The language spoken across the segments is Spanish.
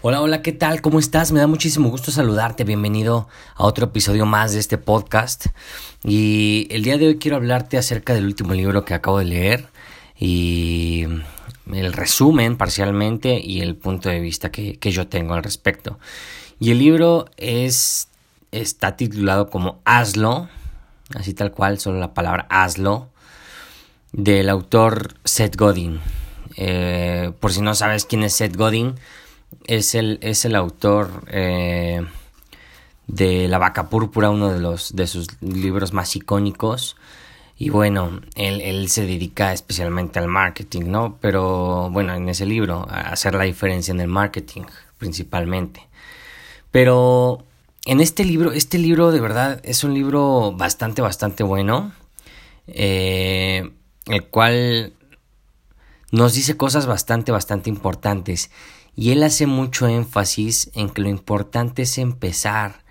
Hola, hola, ¿qué tal? ¿Cómo estás? Me da muchísimo gusto saludarte. Bienvenido a otro episodio más de este podcast. Y el día de hoy quiero hablarte acerca del último libro que acabo de leer y el resumen parcialmente y el punto de vista que, yo tengo al respecto. Y el libro es está titulado como Hazlo, así tal cual, solo la palabra Hazlo, del autor Seth Godin. Eh, por si no sabes quién es Seth Godin, es el, es el autor eh, de La Vaca Púrpura, uno de, los, de sus libros más icónicos. Y bueno, él, él, se dedica especialmente al marketing, ¿no? Pero bueno, en ese libro, hacer la diferencia en el marketing principalmente. Pero en este libro, este libro de verdad es un libro bastante, bastante bueno. Eh, el cual nos dice cosas bastante, bastante importantes. Y él hace mucho énfasis en que lo importante es empezar,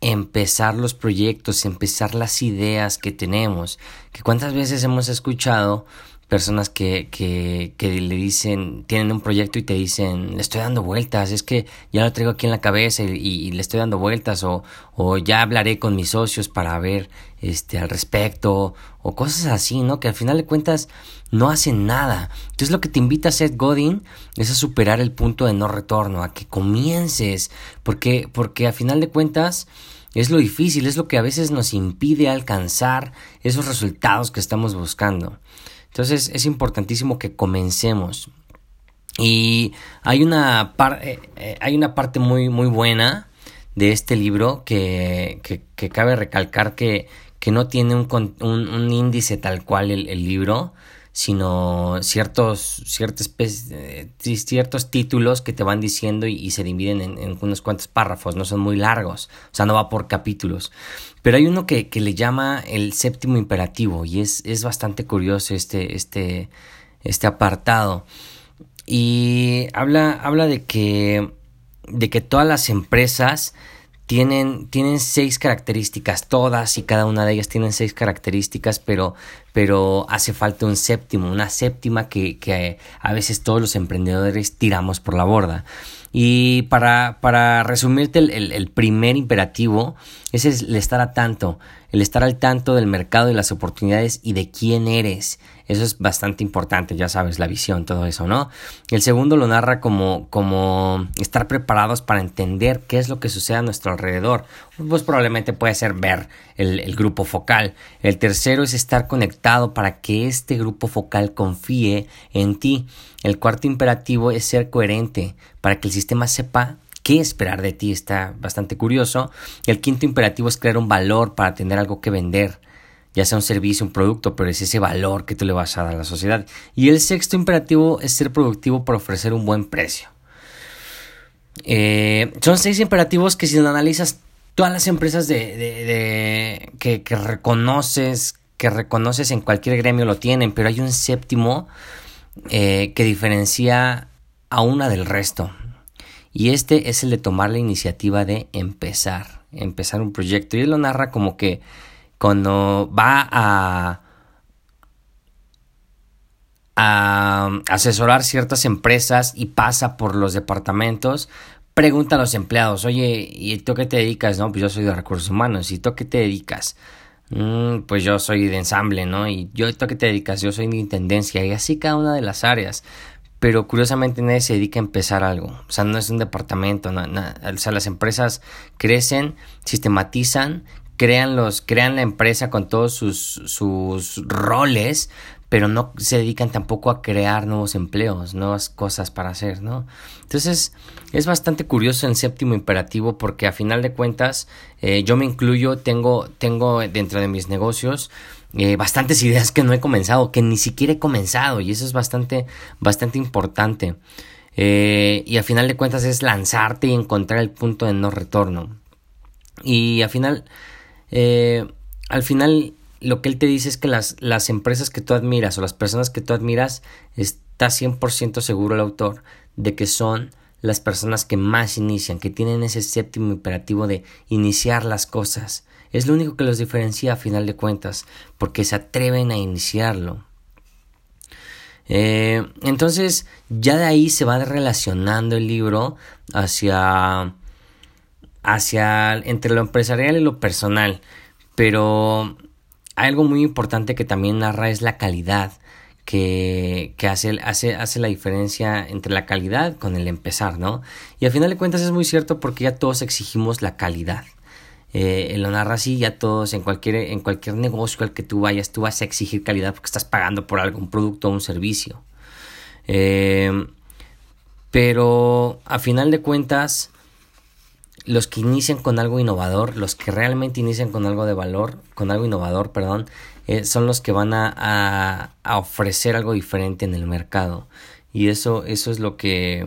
empezar los proyectos, empezar las ideas que tenemos. Que cuántas veces hemos escuchado personas que, que, que, le dicen, tienen un proyecto y te dicen, le estoy dando vueltas, es que ya lo traigo aquí en la cabeza y, le estoy dando vueltas, o, o, ya hablaré con mis socios para ver este al respecto, o cosas así, ¿no? Que al final de cuentas no hacen nada. Entonces lo que te invita Seth Godin es a superar el punto de no retorno, a que comiences, porque, porque al final de cuentas es lo difícil, es lo que a veces nos impide alcanzar esos resultados que estamos buscando. Entonces es importantísimo que comencemos. Y hay una, eh, eh, hay una parte muy, muy buena de este libro que, que, cabe recalcar que, que no tiene un, un, índice tal cual el, el libro, sino ciertos, eh, ciertos títulos que te van diciendo y, se dividen en, unos cuantos párrafos, no son muy largos, o sea, no va por capítulos. Pero hay uno que, que le llama el séptimo imperativo y es, es bastante curioso este, este, este apartado. Y habla, habla de que, de que todas las empresas tienen, tienen seis características, todas y cada una de ellas tienen seis características, pero, pero hace falta un séptimo, una séptima que, que a veces todos los emprendedores tiramos por la borda. Y para, para resumirte el, el, primer imperativo, es el estar a tanto, el estar al tanto del mercado y las oportunidades y de quién eres. Eso es bastante importante, ya sabes, la visión, todo eso, ¿no? El segundo lo narra como, como estar preparados para entender qué es lo que sucede a nuestro alrededor. Pues probablemente puede ser ver el, grupo focal. El tercero es estar conectado para que este grupo focal confíe en ti. El cuarto imperativo es ser coherente para que el sistema sepa qué esperar de ti. Está bastante curioso. El quinto imperativo es crear un valor para tener algo que vender ya sea un servicio, un producto, pero es ese valor que tú le vas a dar a la sociedad. Y el sexto imperativo es ser productivo para ofrecer un buen precio. Eh, son seis imperativos que si analizas, todas las empresas de, que, reconoces, que reconoces en cualquier gremio lo tienen, pero hay un séptimo eh, que diferencia a una del resto. Y este es el de tomar la iniciativa de empezar, empezar un proyecto. Y él lo narra como que cuando va a, a asesorar ciertas empresas y pasa por los departamentos, pregunta a los empleados, oye, ¿y tú qué te dedicas? No, pues yo soy de recursos humanos, ¿y tú qué te dedicas? Mm, pues yo soy de ensamble, ¿no? Y yo, ¿tú qué te dedicas? Yo soy de intendencia y así cada una de las áreas. Pero curiosamente nadie se dedica a empezar algo. O sea, no es un departamento. No, o sea, las empresas crecen, sistematizan, crean, los, crean la empresa con todos sus, sus roles, pero no se dedican tampoco a crear nuevos empleos, nuevas cosas para hacer, ¿no? Entonces es bastante curioso el séptimo imperativo porque a final de cuentas eh, yo me incluyo, tengo, tengo dentro de mis negocios eh, bastantes ideas que no he comenzado, que ni siquiera he comenzado y eso es bastante, bastante importante. Eh, y a final de cuentas es lanzarte y encontrar el punto de no retorno. Y al final al final lo que él te dice es que las, las empresas que tú admiras o las personas que tú admiras, está 100% seguro el autor de que son las personas que más inician, que tienen ese séptimo imperativo de iniciar las cosas. Es lo único que los diferencia a final de cuentas, porque se atreven a iniciarlo. Eh, entonces, ya de ahí se va relacionando el libro hacia, hacia entre lo empresarial y lo personal. Pero algo muy importante que también narra es la calidad que, que hace, hace, hace, la diferencia entre la calidad con el empezar, ¿no? Y al final de cuentas es muy cierto porque ya todos exigimos la calidad. Eh, lo narra así, ya todos, en cualquier, en cualquier negocio al que tú vayas, tú vas a exigir calidad porque estás pagando por algo, un producto o un servicio. Eh, pero a final de cuentas, los que inician con algo innovador, los que realmente inician con algo de valor, con algo innovador, perdón, eh, son los que van a, a, ofrecer algo diferente en el mercado. Y eso, eso es lo que,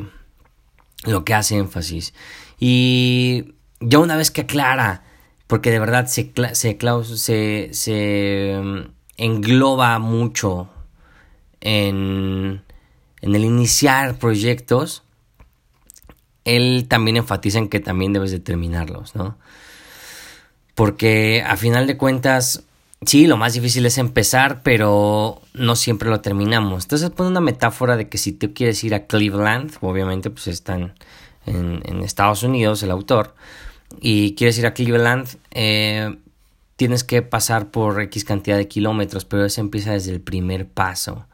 lo que hace énfasis. Y ya una vez que aclara, porque de verdad se, se, se, se mm, engloba mucho en, en el iniciar proyectos, él también enfatiza en que también debes de terminarlos, ¿no? Porque a final de cuentas, Sí, lo más difícil es empezar, pero no siempre lo terminamos. Entonces pone una metáfora de que si tú quieres ir a Cleveland, obviamente pues están en, en Estados Unidos el autor, y quieres ir a Cleveland, eh, tienes que pasar por X cantidad de kilómetros, pero eso empieza desde el primer paso.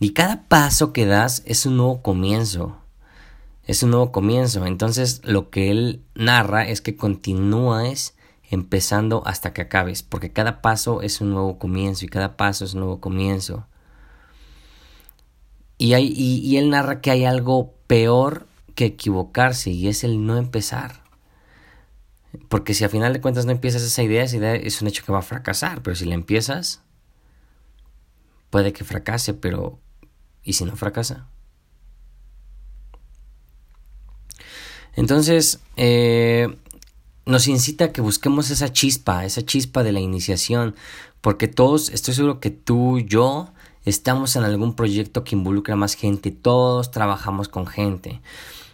Y cada paso que das es un nuevo comienzo. Es un nuevo comienzo. Entonces lo que él narra es que continúas empezando hasta que acabes, porque cada paso es un nuevo comienzo y cada paso es un nuevo comienzo. Y, hay, y, él narra que hay algo peor que equivocarse y es el no empezar. Porque si a final de cuentas no empiezas esa idea, esa idea es un hecho que va a fracasar, pero si la empiezas, puede que fracase, pero ¿y si no fracasa? Entonces, eh, nos incita a que busquemos esa chispa, esa chispa de la iniciación, porque todos, estoy seguro que tú, yo, estamos en algún proyecto que involucra más gente, todos trabajamos con gente.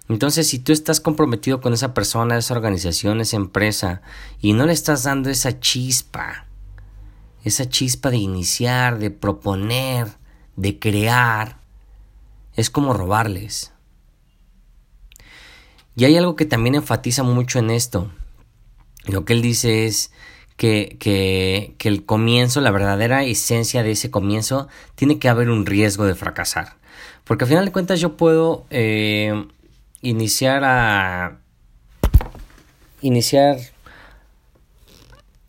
Entonces, si tú estás comprometido con esa persona, esa organización, esa empresa, y no le estás dando esa chispa, esa chispa de iniciar, de proponer, de crear, es como robarles. Y hay algo que también enfatiza mucho en esto, lo que él dice es que, que, que, el comienzo, la verdadera esencia de ese comienzo, tiene que haber un riesgo de fracasar. Porque al final de cuentas yo puedo eh, iniciar a... iniciar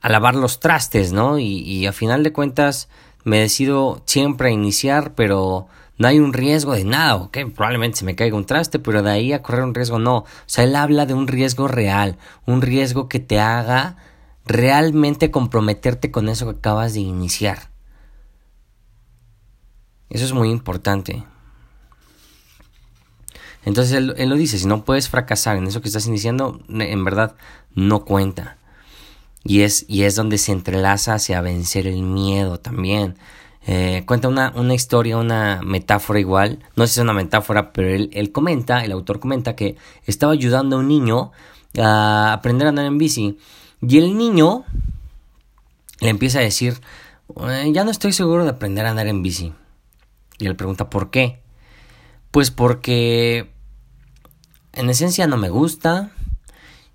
a lavar los trastes, ¿no? Y, y a final de cuentas me decido siempre a iniciar, pero no hay un riesgo de nada, ok, probablemente se me caiga un traste, pero de ahí a correr un riesgo no. O sea, él habla de un riesgo real, un riesgo que te haga realmente comprometerte con eso que acabas de iniciar. Eso es muy importante. Entonces él, él, lo dice, si no puedes fracasar en eso que estás iniciando, en verdad no cuenta. Y es, y es donde se entrelaza hacia vencer el miedo también. Eh, cuenta una, una, historia, una metáfora igual, no sé si es una metáfora, pero él, él, comenta, el autor comenta que estaba ayudando a un niño a aprender a andar en bici y el niño le empieza a decir, eh, ya no estoy seguro de aprender a andar en bici. Y él pregunta, ¿por qué? Pues porque en esencia no me gusta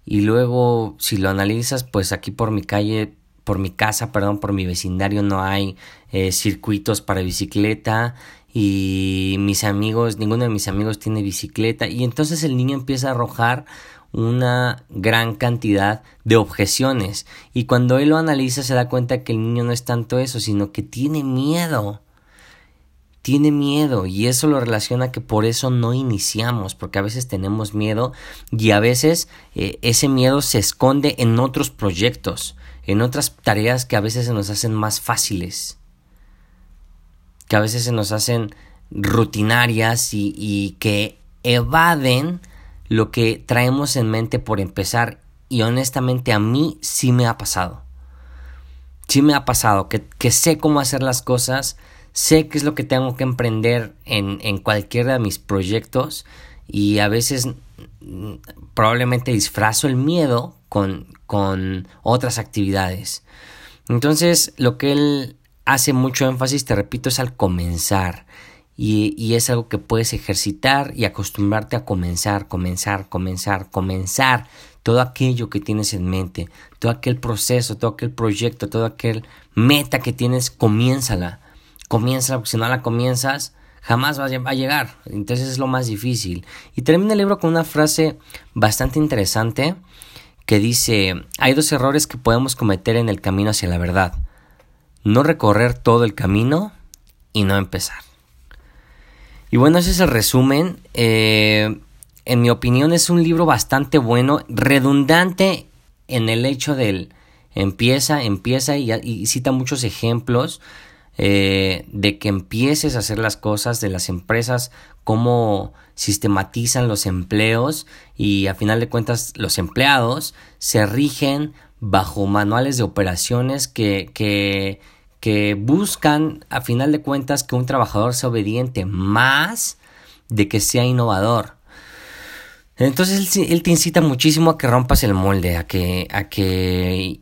y luego si lo analizas, pues aquí por mi calle por mi casa, perdón, por mi vecindario no hay eh, circuitos para bicicleta y mis amigos, ninguno de mis amigos tiene bicicleta. Y entonces el niño empieza a arrojar una gran cantidad de objeciones. Y cuando él lo analiza se da cuenta que el niño no es tanto eso, sino que tiene miedo. Tiene miedo y eso lo relaciona que por eso no iniciamos, porque a veces tenemos miedo y a veces eh, ese miedo se esconde en otros proyectos en otras tareas que a veces se nos hacen más fáciles, que a veces se nos hacen rutinarias y, que evaden lo que traemos en mente por empezar y honestamente a mí sí me ha pasado. Sí me ha pasado que, que sé cómo hacer las cosas, sé qué es lo que tengo que emprender en, en cualquiera de mis proyectos y a veces probablemente disfrazo el miedo con, otras actividades. Entonces, lo que él hace mucho énfasis, te repito, es al comenzar. y, y, es algo que puedes ejercitar y acostumbrarte a comenzar, comenzar, comenzar, comenzar todo aquello que tienes en mente, todo aquel proceso, todo aquel proyecto, todo aquel meta que tienes, comiénzala. Comiénzala, porque si no la comienzas, jamás va a llegar. Entonces es lo más difícil. Y termina el libro con una frase bastante interesante que dice, hay dos errores que podemos cometer en el camino hacia la verdad. No recorrer todo el camino y no empezar. Y bueno, ese es el resumen. Eh, en mi opinión es un libro bastante bueno, redundante en el hecho del empieza, empieza y, cita muchos ejemplos eh, de que empieces a hacer las cosas de las empresas, cómo sistematizan los empleos y a final de cuentas los empleados se rigen bajo manuales de operaciones que, que, buscan a final de cuentas que un trabajador sea obediente más de que sea innovador. Entonces él, te incita muchísimo a que rompas el molde, a que, a que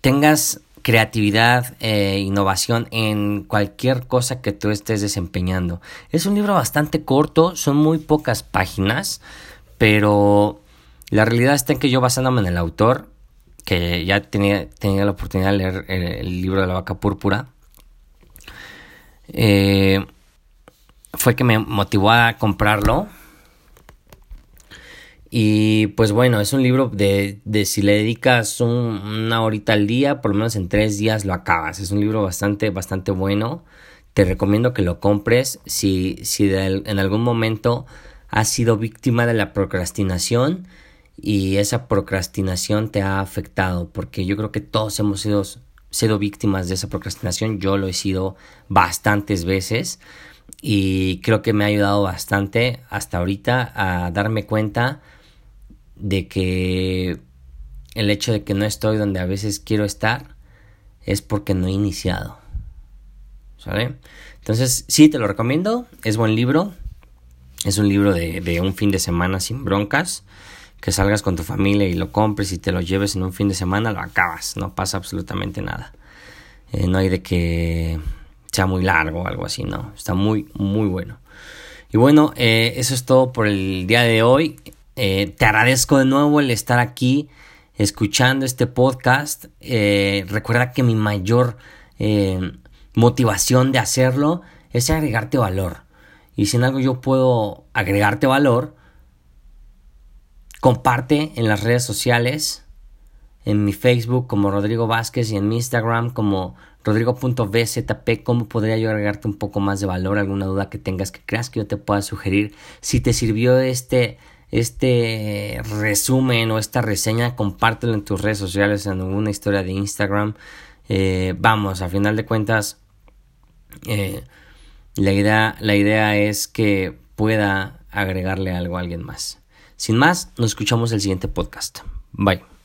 tengas creatividad e innovación en cualquier cosa que tú estés desempeñando. Es un libro bastante corto, son muy pocas páginas, pero la realidad está en que yo basándome en el autor, que ya tenía, tenía la oportunidad de leer el, libro de la vaca púrpura, eh, fue que me motivó a comprarlo y pues bueno, es un libro de, de si le dedicas una horita al día, por lo menos en tres días lo acabas. Es un libro bastante, bastante bueno. Te recomiendo que lo compres si, si en algún momento has sido víctima de la procrastinación y esa procrastinación te ha afectado, porque yo creo que todos hemos sido, sido víctimas de esa procrastinación. Yo lo he sido bastantes veces y creo que me ha ayudado bastante hasta ahorita a darme cuenta de que el hecho de que no estoy donde a veces quiero estar es porque no he iniciado. ¿Sale? Entonces, sí, te lo recomiendo. Es buen libro. Es un libro de, un fin de semana sin broncas. Que salgas con tu familia y lo compres y te lo lleves en un fin de semana, lo acabas. No pasa absolutamente nada. Eh, no hay de que sea muy largo o algo así, no. Está muy, muy bueno. Y bueno, eh, eso es todo por el día de hoy. Eh, te agradezco de nuevo el estar aquí escuchando este podcast. Eh, recuerda que mi mayor eh, motivación de hacerlo es agregarte valor. Y si en algo yo puedo agregarte valor, comparte en las redes sociales, en mi Facebook como Rodrigo Vázquez y en mi Instagram como rodrigo.bzp, cómo podría yo agregarte un poco más de valor, alguna duda que tengas que creas que yo te pueda sugerir. Si te sirvió este este resumen o esta reseña, compártelo en tus redes sociales, en alguna historia de Instagram. Eh, vamos, a final de cuentas, eh, la, idea, la idea es que pueda agregarle algo a alguien más. Sin más, nos escuchamos el siguiente podcast. Bye.